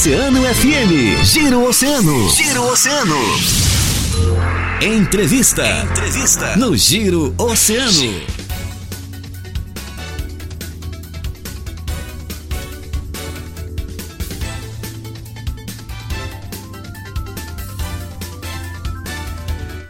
Oceano FM. Giro Oceano. Giro Oceano. Entrevista. Entrevista. No Giro Oceano.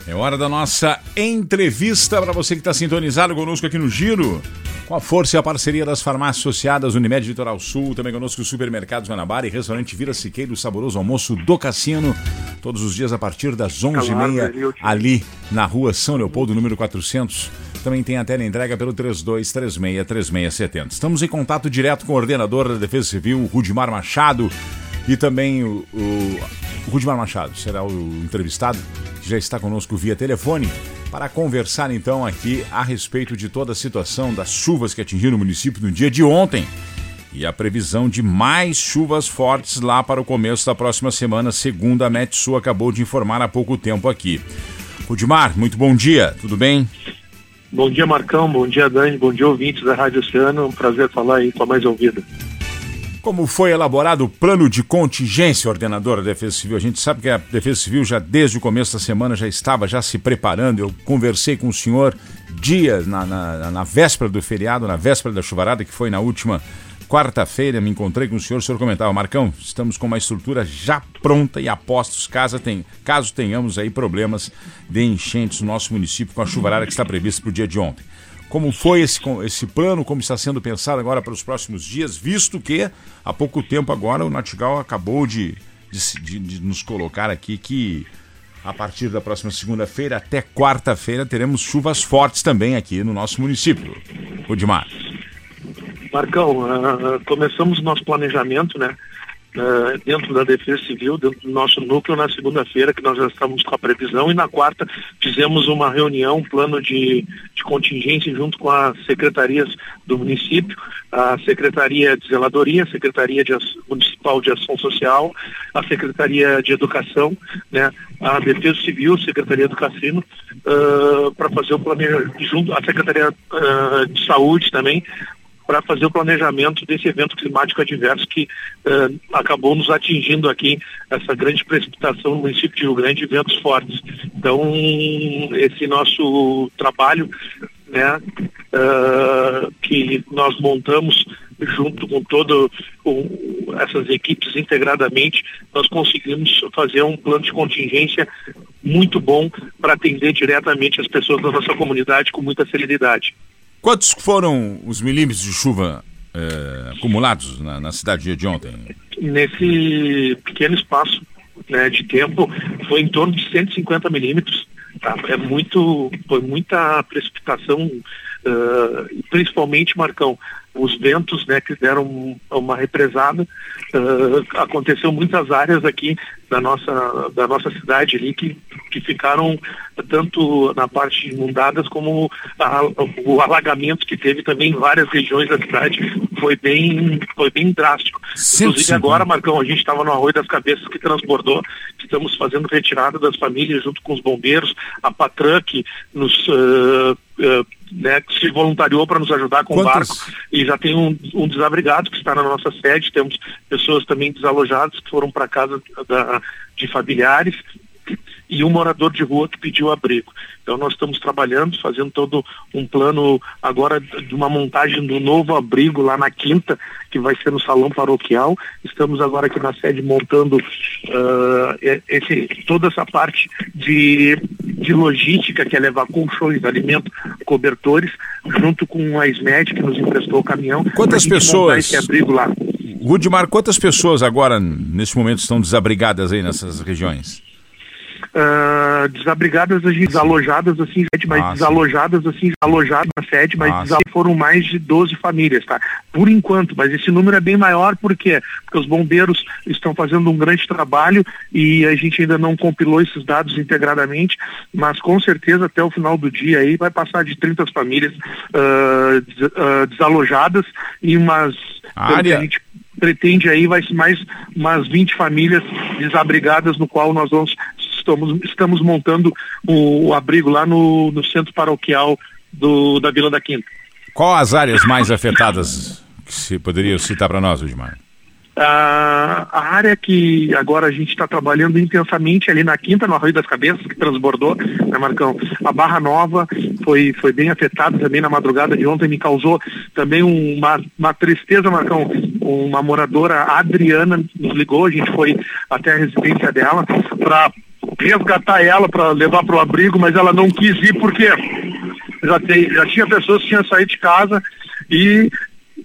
É hora da nossa entrevista para você que está sintonizado conosco aqui no Giro. Com a força e a parceria das farmácias associadas Unimed Litoral Sul, também conosco o Supermercados Guanabara e Restaurante Vila Siqueiro, saboroso almoço do Cassino, todos os dias a partir das 11h30, ali na rua São Leopoldo, número 400. Também tem a tela entrega pelo 32363670. Estamos em contato direto com o ordenador da Defesa Civil, Rudimar Machado, e também o, o, o Rudimar Machado será o entrevistado, já está conosco via telefone para conversar então aqui a respeito de toda a situação das chuvas que atingiram o município no dia de ontem e a previsão de mais chuvas fortes lá para o começo da próxima semana, segundo a Metsu acabou de informar há pouco tempo aqui. Rudimar, muito bom dia, tudo bem? Bom dia, Marcão, bom dia, Dani, bom dia, ouvintes da Rádio Oceano, um prazer falar aí com a mais ouvida. Como foi elaborado o plano de contingência, ordenador da Defesa Civil? A gente sabe que a Defesa Civil já desde o começo da semana já estava já se preparando. Eu conversei com o senhor dias na, na, na véspera do feriado, na véspera da chuvarada, que foi na última quarta-feira. Me encontrei com o senhor, o senhor comentava, Marcão, estamos com uma estrutura já pronta e apostos caso, tem, caso tenhamos aí problemas de enchentes no nosso município com a chuvarada que está prevista para o dia de ontem. Como foi esse, esse plano, como está sendo pensado agora para os próximos dias, visto que há pouco tempo agora o Natigal acabou de, de, de, de nos colocar aqui que a partir da próxima segunda-feira até quarta-feira teremos chuvas fortes também aqui no nosso município. Rudimar. Marcão, uh, começamos nosso planejamento, né? Uh, dentro da Defesa Civil, dentro do nosso núcleo, na segunda-feira, que nós já estamos com a previsão, e na quarta fizemos uma reunião, um plano de, de contingência junto com as secretarias do município, a Secretaria de Zeladoria, a Secretaria de, Municipal de Ação Social, a Secretaria de Educação, né, a Defesa Civil, a Secretaria do Cassino, uh, para fazer o planejamento, junto à Secretaria uh, de Saúde também, para fazer o planejamento desse evento climático adverso que uh, acabou nos atingindo aqui, essa grande precipitação no município de Rio Grande, ventos fortes. Então, esse nosso trabalho, né, uh, que nós montamos junto com todas essas equipes integradamente, nós conseguimos fazer um plano de contingência muito bom para atender diretamente as pessoas da nossa comunidade com muita celeridade. Quantos foram os milímetros de chuva é, acumulados na, na, cidade de ontem? Nesse pequeno espaço né, de tempo, foi em torno de 150 milímetros. Tá? É muito, foi muita precipitação, uh, principalmente, Marcão, os ventos né, que deram uma represada. Uh, aconteceu muitas áreas aqui da nossa, da nossa cidade ali que, que ficaram tanto na parte inundadas como a, o alagamento que teve também em várias regiões da cidade foi bem, foi bem drástico. Sim, Inclusive sim. agora, Marcão, a gente estava no Arroio das Cabeças que transbordou, estamos fazendo retirada das famílias junto com os bombeiros, a Patran que nos uh, uh, né, que se voluntariou para nos ajudar com o barco. E já tem um, um, desabrigado que está na nossa sede, temos pessoas também desalojadas que foram para casa da, de familiares e um morador de rua que pediu abrigo. Então nós estamos trabalhando, fazendo todo um plano agora de uma montagem do novo abrigo lá na quinta, que vai ser no salão paroquial. Estamos agora aqui na sede montando uh, esse, toda essa parte de, de logística, que é levar colchões, alimento, cobertores, junto com a SMED, que nos emprestou o caminhão. Quantas pessoas? Esse abrigo lá. Rudimar, quantas pessoas agora, nesse momento, estão desabrigadas aí nessas regiões? Uh, desabrigadas, desalojadas assim, mas ah, desalojadas assim, alojadas na sede, mas ah, foram mais de 12 famílias, tá? Por enquanto, mas esse número é bem maior, por quê? Porque os bombeiros estão fazendo um grande trabalho e a gente ainda não compilou esses dados integradamente, mas com certeza até o final do dia aí vai passar de 30 famílias uh, des, uh, desalojadas e umas área... pretende aí vai ser mais umas 20 famílias desabrigadas no qual nós vamos estamos, estamos montando o, o abrigo lá no, no, centro paroquial do, da Vila da Quinta. Qual as áreas mais afetadas que se poderia citar para nós, Edmar? a, a área que agora a gente está trabalhando intensamente ali na quinta, no Arroio das Cabeças, que transbordou, né, Marcão? A Barra Nova foi, foi bem afetada também na madrugada de ontem, me causou também uma, uma tristeza, Marcão. Uma moradora, a Adriana, nos ligou, a gente foi até a residência dela para resgatar ela, para levar para o abrigo, mas ela não quis ir porque já, tem, já tinha pessoas que tinham saído de casa e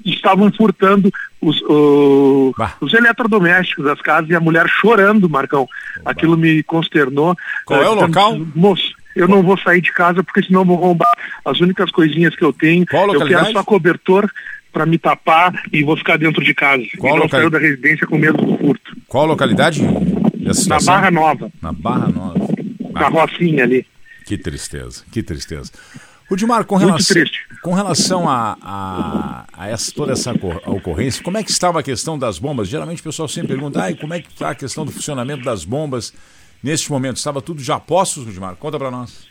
estavam furtando os, o, os eletrodomésticos das casas e a mulher chorando, Marcão. Aquilo me consternou. Qual é o local? Moço, eu não vou sair de casa porque senão vou roubar as únicas coisinhas que eu tenho. Qual eu quero só cobertor para me tapar e vou ficar dentro de casa. Qual e não saiu da residência com medo do furto. Qual localidade? Na Barra Nova. Na Barra Nova. Na Rocinha ali. Que tristeza, que tristeza. Rudimar, com relação, com relação a, a, a essa, toda essa ocorrência, como é que estava a questão das bombas? Geralmente o pessoal sempre pergunta, ah, como é que está a questão do funcionamento das bombas neste momento? Estava tudo já postos, Rudimar? Conta para nós.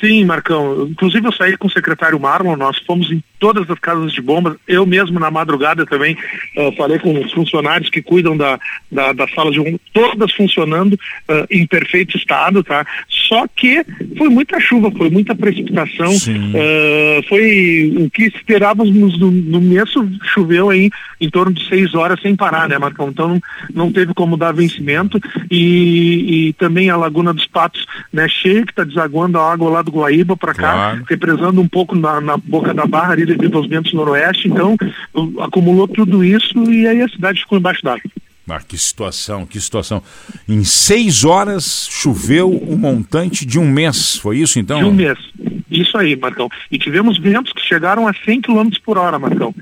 Sim, Marcão. Inclusive eu saí com o secretário Marlon, nós fomos em todas as casas de bombas, eu mesmo na madrugada também uh, falei com os funcionários que cuidam da, da, da sala de bombas, todas funcionando uh, em perfeito estado, tá? Só que foi muita chuva, foi muita precipitação, uh, foi o que esperávamos no, no mês choveu aí em torno de seis horas sem parar, né, Marcão? Então não, não teve como dar vencimento e, e também a Laguna dos Patos, né, cheia que está desaguando a água lá do Guaíba para cá, claro. represando um pouco na, na, boca da barra ali devido aos ventos noroeste, então acumulou tudo isso e aí a cidade ficou embaixo d'água. Ah, que situação, que situação. Em seis horas choveu um montante de um mês, foi isso então? De um mês. Isso aí, Marcão. E tivemos ventos que chegaram a 100 km por hora, Marcão.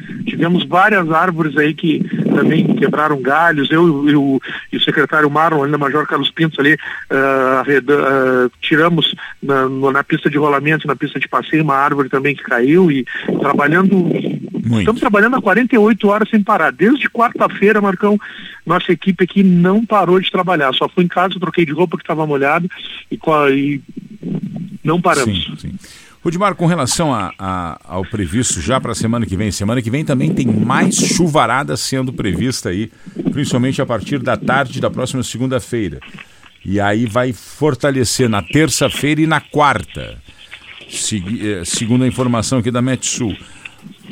Tivemos várias árvores aí que também quebraram galhos. Eu, eu e o secretário Marlon, ainda Major Carlos Pintos ali, uh, uh, tiramos na, na, pista de rolamento, na pista de passeio, uma árvore também que caiu e trabalhando. Muito. Estamos trabalhando há 48 horas sem parar. Desde quarta-feira, Marcão, nossa equipe aqui não parou de trabalhar. Só fui em casa, troquei de roupa que estava molhado e, e não paramos. Sim, sim. Rudimar, com relação a, a, ao previsto já para a semana que vem, semana que vem também tem mais chuvarada sendo prevista aí, principalmente a partir da tarde da próxima segunda-feira. E aí vai fortalecer na terça-feira e na quarta, eh, segundo a informação aqui da Metsul.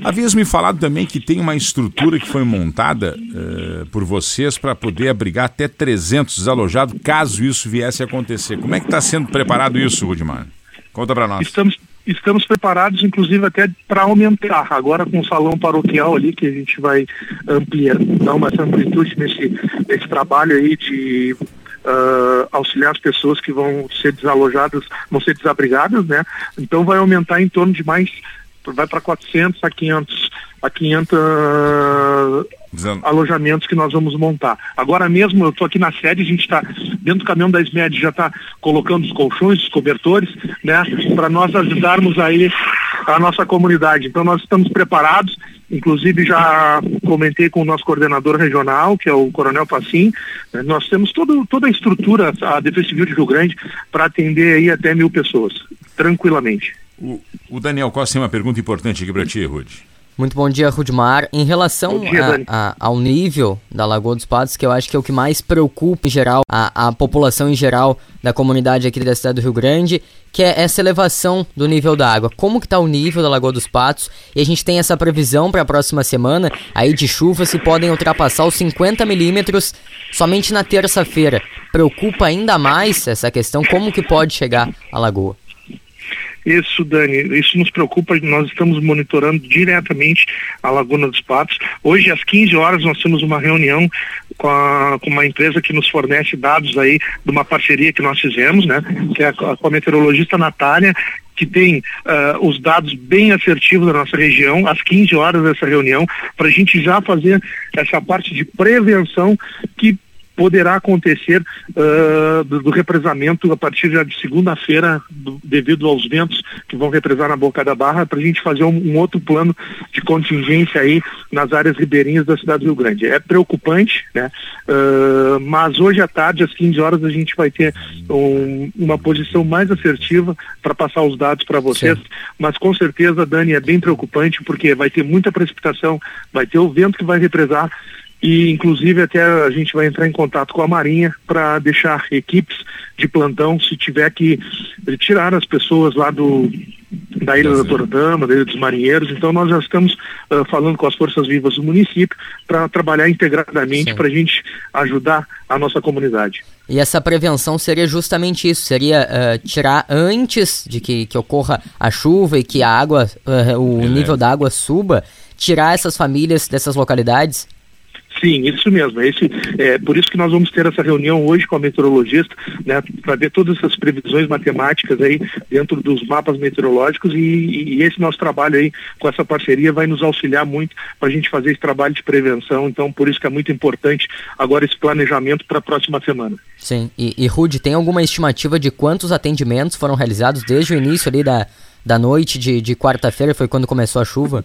Havias me falado também que tem uma estrutura que foi montada uh, por vocês para poder abrigar até 300 desalojados, caso isso viesse a acontecer. Como é que está sendo preparado isso, Rudimar? Conta para nós. Estamos, estamos preparados, inclusive, até para aumentar. Agora com o salão paroquial ali, que a gente vai ampliar, dar uma amplitude nesse, nesse trabalho aí de uh, auxiliar as pessoas que vão ser desalojadas, vão ser desabrigadas, né? Então vai aumentar em torno de mais, vai para 400 a 500 a 500 Dizendo. alojamentos que nós vamos montar. Agora mesmo, eu estou aqui na sede, a gente está dentro do caminhão da SMED, já está colocando os colchões, os cobertores, né, para nós ajudarmos aí a nossa comunidade. Então nós estamos preparados, inclusive já comentei com o nosso coordenador regional, que é o Coronel Passim, né, nós temos todo, toda a estrutura, a Defesa Civil de Rio Grande, para atender aí até mil pessoas, tranquilamente. O, o Daniel Costa tem uma pergunta importante aqui para ti, Rude. Muito bom dia, Rudmar. Em relação dia, a, a, ao nível da Lagoa dos Patos, que eu acho que é o que mais preocupa em geral a, a população em geral da comunidade aqui da cidade do Rio Grande, que é essa elevação do nível da água. Como que está o nível da Lagoa dos Patos? E a gente tem essa previsão para a próxima semana aí de chuva se podem ultrapassar os 50 milímetros somente na terça-feira. Preocupa ainda mais essa questão, como que pode chegar a lagoa? Isso, Dani, isso nos preocupa. Nós estamos monitorando diretamente a Laguna dos Patos. Hoje, às 15 horas, nós temos uma reunião com, a, com uma empresa que nos fornece dados aí de uma parceria que nós fizemos, né? Que é com a meteorologista Natália, que tem uh, os dados bem assertivos da nossa região, às 15 horas dessa reunião, para a gente já fazer essa parte de prevenção que poderá acontecer uh, do, do, represamento a partir de segunda-feira, devido aos ventos que vão represar na Boca da Barra, para a gente fazer um, um, outro plano de contingência aí nas áreas ribeirinhas da cidade do Rio Grande. É preocupante, né? Uh, mas hoje à tarde, às 15 horas, a gente vai ter um, uma posição mais assertiva para passar os dados para vocês. Sim. Mas com certeza, Dani, é bem preocupante porque vai ter muita precipitação, vai ter o vento que vai represar e inclusive até a gente vai entrar em contato com a Marinha para deixar equipes de plantão se tiver que tirar as pessoas lá do da Ilha da Torodama, da Ilha dos Marinheiros. Então nós já estamos uh, falando com as forças vivas do município para trabalhar integradamente para a gente ajudar a nossa comunidade. E essa prevenção seria justamente isso, seria uh, tirar antes de que, que ocorra a chuva e que a água, uh, o nível da água suba, tirar essas famílias dessas localidades Sim, isso mesmo. Esse, é por isso que nós vamos ter essa reunião hoje com a meteorologista, né, para ver todas essas previsões matemáticas aí dentro dos mapas meteorológicos e, e, esse nosso trabalho aí com essa parceria vai nos auxiliar muito para a gente fazer esse trabalho de prevenção. Então, por isso que é muito importante agora esse planejamento para a próxima semana. Sim. E, e Rude, tem alguma estimativa de quantos atendimentos foram realizados desde o início ali da, da noite de, de quarta-feira, foi quando começou a chuva?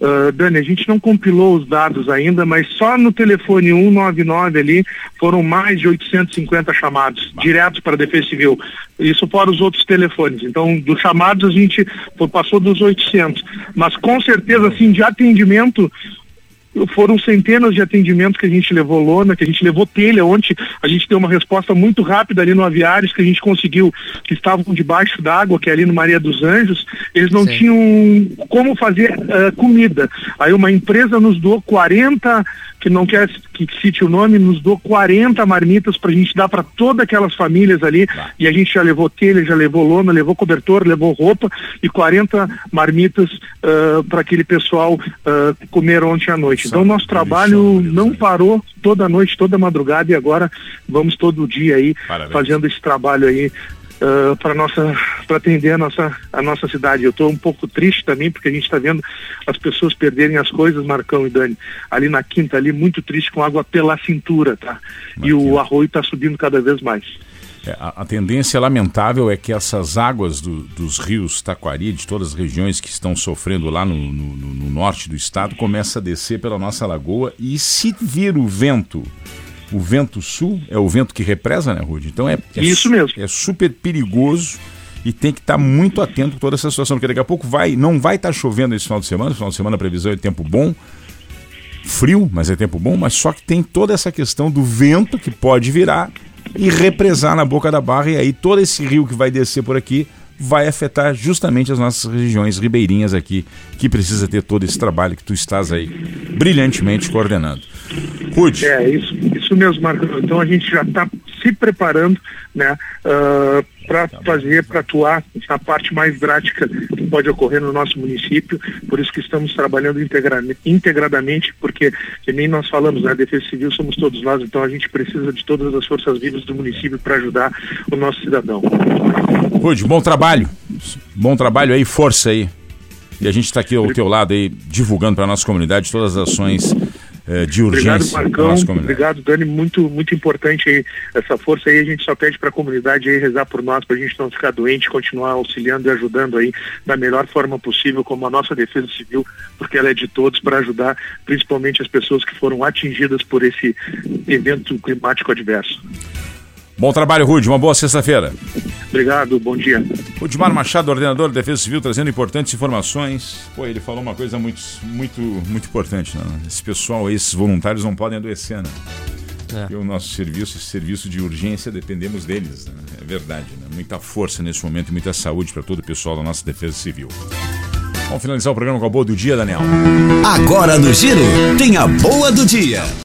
Uh, Dani, a gente não compilou os dados ainda, mas só no telefone 199 ali foram mais de 850 chamados diretos para a Defesa Civil. Isso fora os outros telefones. Então, dos chamados a gente passou dos 800. Mas com certeza, assim, de atendimento, foram centenas de atendimentos que a gente levou lona, que a gente levou telha. Ontem a gente deu uma resposta muito rápida ali no Aviários, que a gente conseguiu, que estavam debaixo d'água, que é ali no Maria dos Anjos, eles não Sim. tinham como fazer uh, comida. Aí uma empresa nos doou 40 que não quer que cite o nome, nos deu 40 marmitas para a gente dar para todas aquelas famílias ali. Tá. E a gente já levou telha, já levou lona, levou cobertor, levou roupa e 40 marmitas uh, para aquele pessoal uh, comer ontem à noite. Então, nosso trabalho não parou toda noite, toda madrugada e agora vamos todo dia aí Parabéns. fazendo esse trabalho aí uh, para nossa para atender a nossa a nossa cidade. Eu estou um pouco triste também porque a gente está vendo as pessoas perderem as coisas, Marcão e Dani, ali na quinta ali muito triste com água pela cintura, tá? E o arroio está subindo cada vez mais. É, a, a, tendência lamentável é que essas águas do, dos rios Taquari, de todas as regiões que estão sofrendo lá no, no, no norte do estado, começa a descer pela nossa lagoa e se vir o vento o vento sul é o vento que represa, né, Rude? Então é, é isso mesmo. É super perigoso e tem que estar tá muito atento a toda essa situação, porque daqui a pouco vai, não vai estar tá chovendo esse final de semana, final de semana a previsão é tempo bom, frio, mas é tempo bom, mas só que tem toda essa questão do vento que pode virar e represar na boca da barra e aí todo esse rio que vai descer por aqui vai afetar justamente as nossas regiões ribeirinhas aqui, que precisa ter todo esse trabalho que tu estás aí brilhantemente coordenando. Rude. É, isso, isso mesmo, Marco. Então a gente já está se preparando, né, uh, para tá fazer, para atuar na parte mais drástica que pode ocorrer no nosso município. Por isso que estamos trabalhando integra integradamente, porque, que nem nós falamos, né, a Defesa Civil somos todos nós, então a gente precisa de todas as forças vivas do município para ajudar o nosso cidadão. Rude, bom trabalho. Bom trabalho aí, força aí. E a gente está aqui ao teu lado aí, divulgando para a nossa comunidade todas as ações eh, de urgência. Obrigado, Marcão. Obrigado, Dani. Muito, muito importante aí, essa força aí. A gente só pede para a comunidade aí rezar por nós, para a gente não ficar doente, continuar auxiliando e ajudando aí da melhor forma possível, como a nossa Defesa Civil, porque ela é de todos para ajudar principalmente as pessoas que foram atingidas por esse evento climático adverso. Bom trabalho, Rude. Uma boa sexta-feira. Obrigado, bom dia. Rudimar Machado, ordenador de Defesa Civil, trazendo importantes informações. Pô, ele falou uma coisa muito, muito, muito importante. Né? Esse pessoal, esses voluntários não podem adoecer, né? É. E o nosso serviço, esse serviço de urgência, dependemos deles. Né? É verdade. Né? Muita força nesse momento e muita saúde para todo o pessoal da nossa Defesa Civil. Vamos finalizar o programa com a boa do dia, Daniel. Agora no Giro, tem a boa do dia.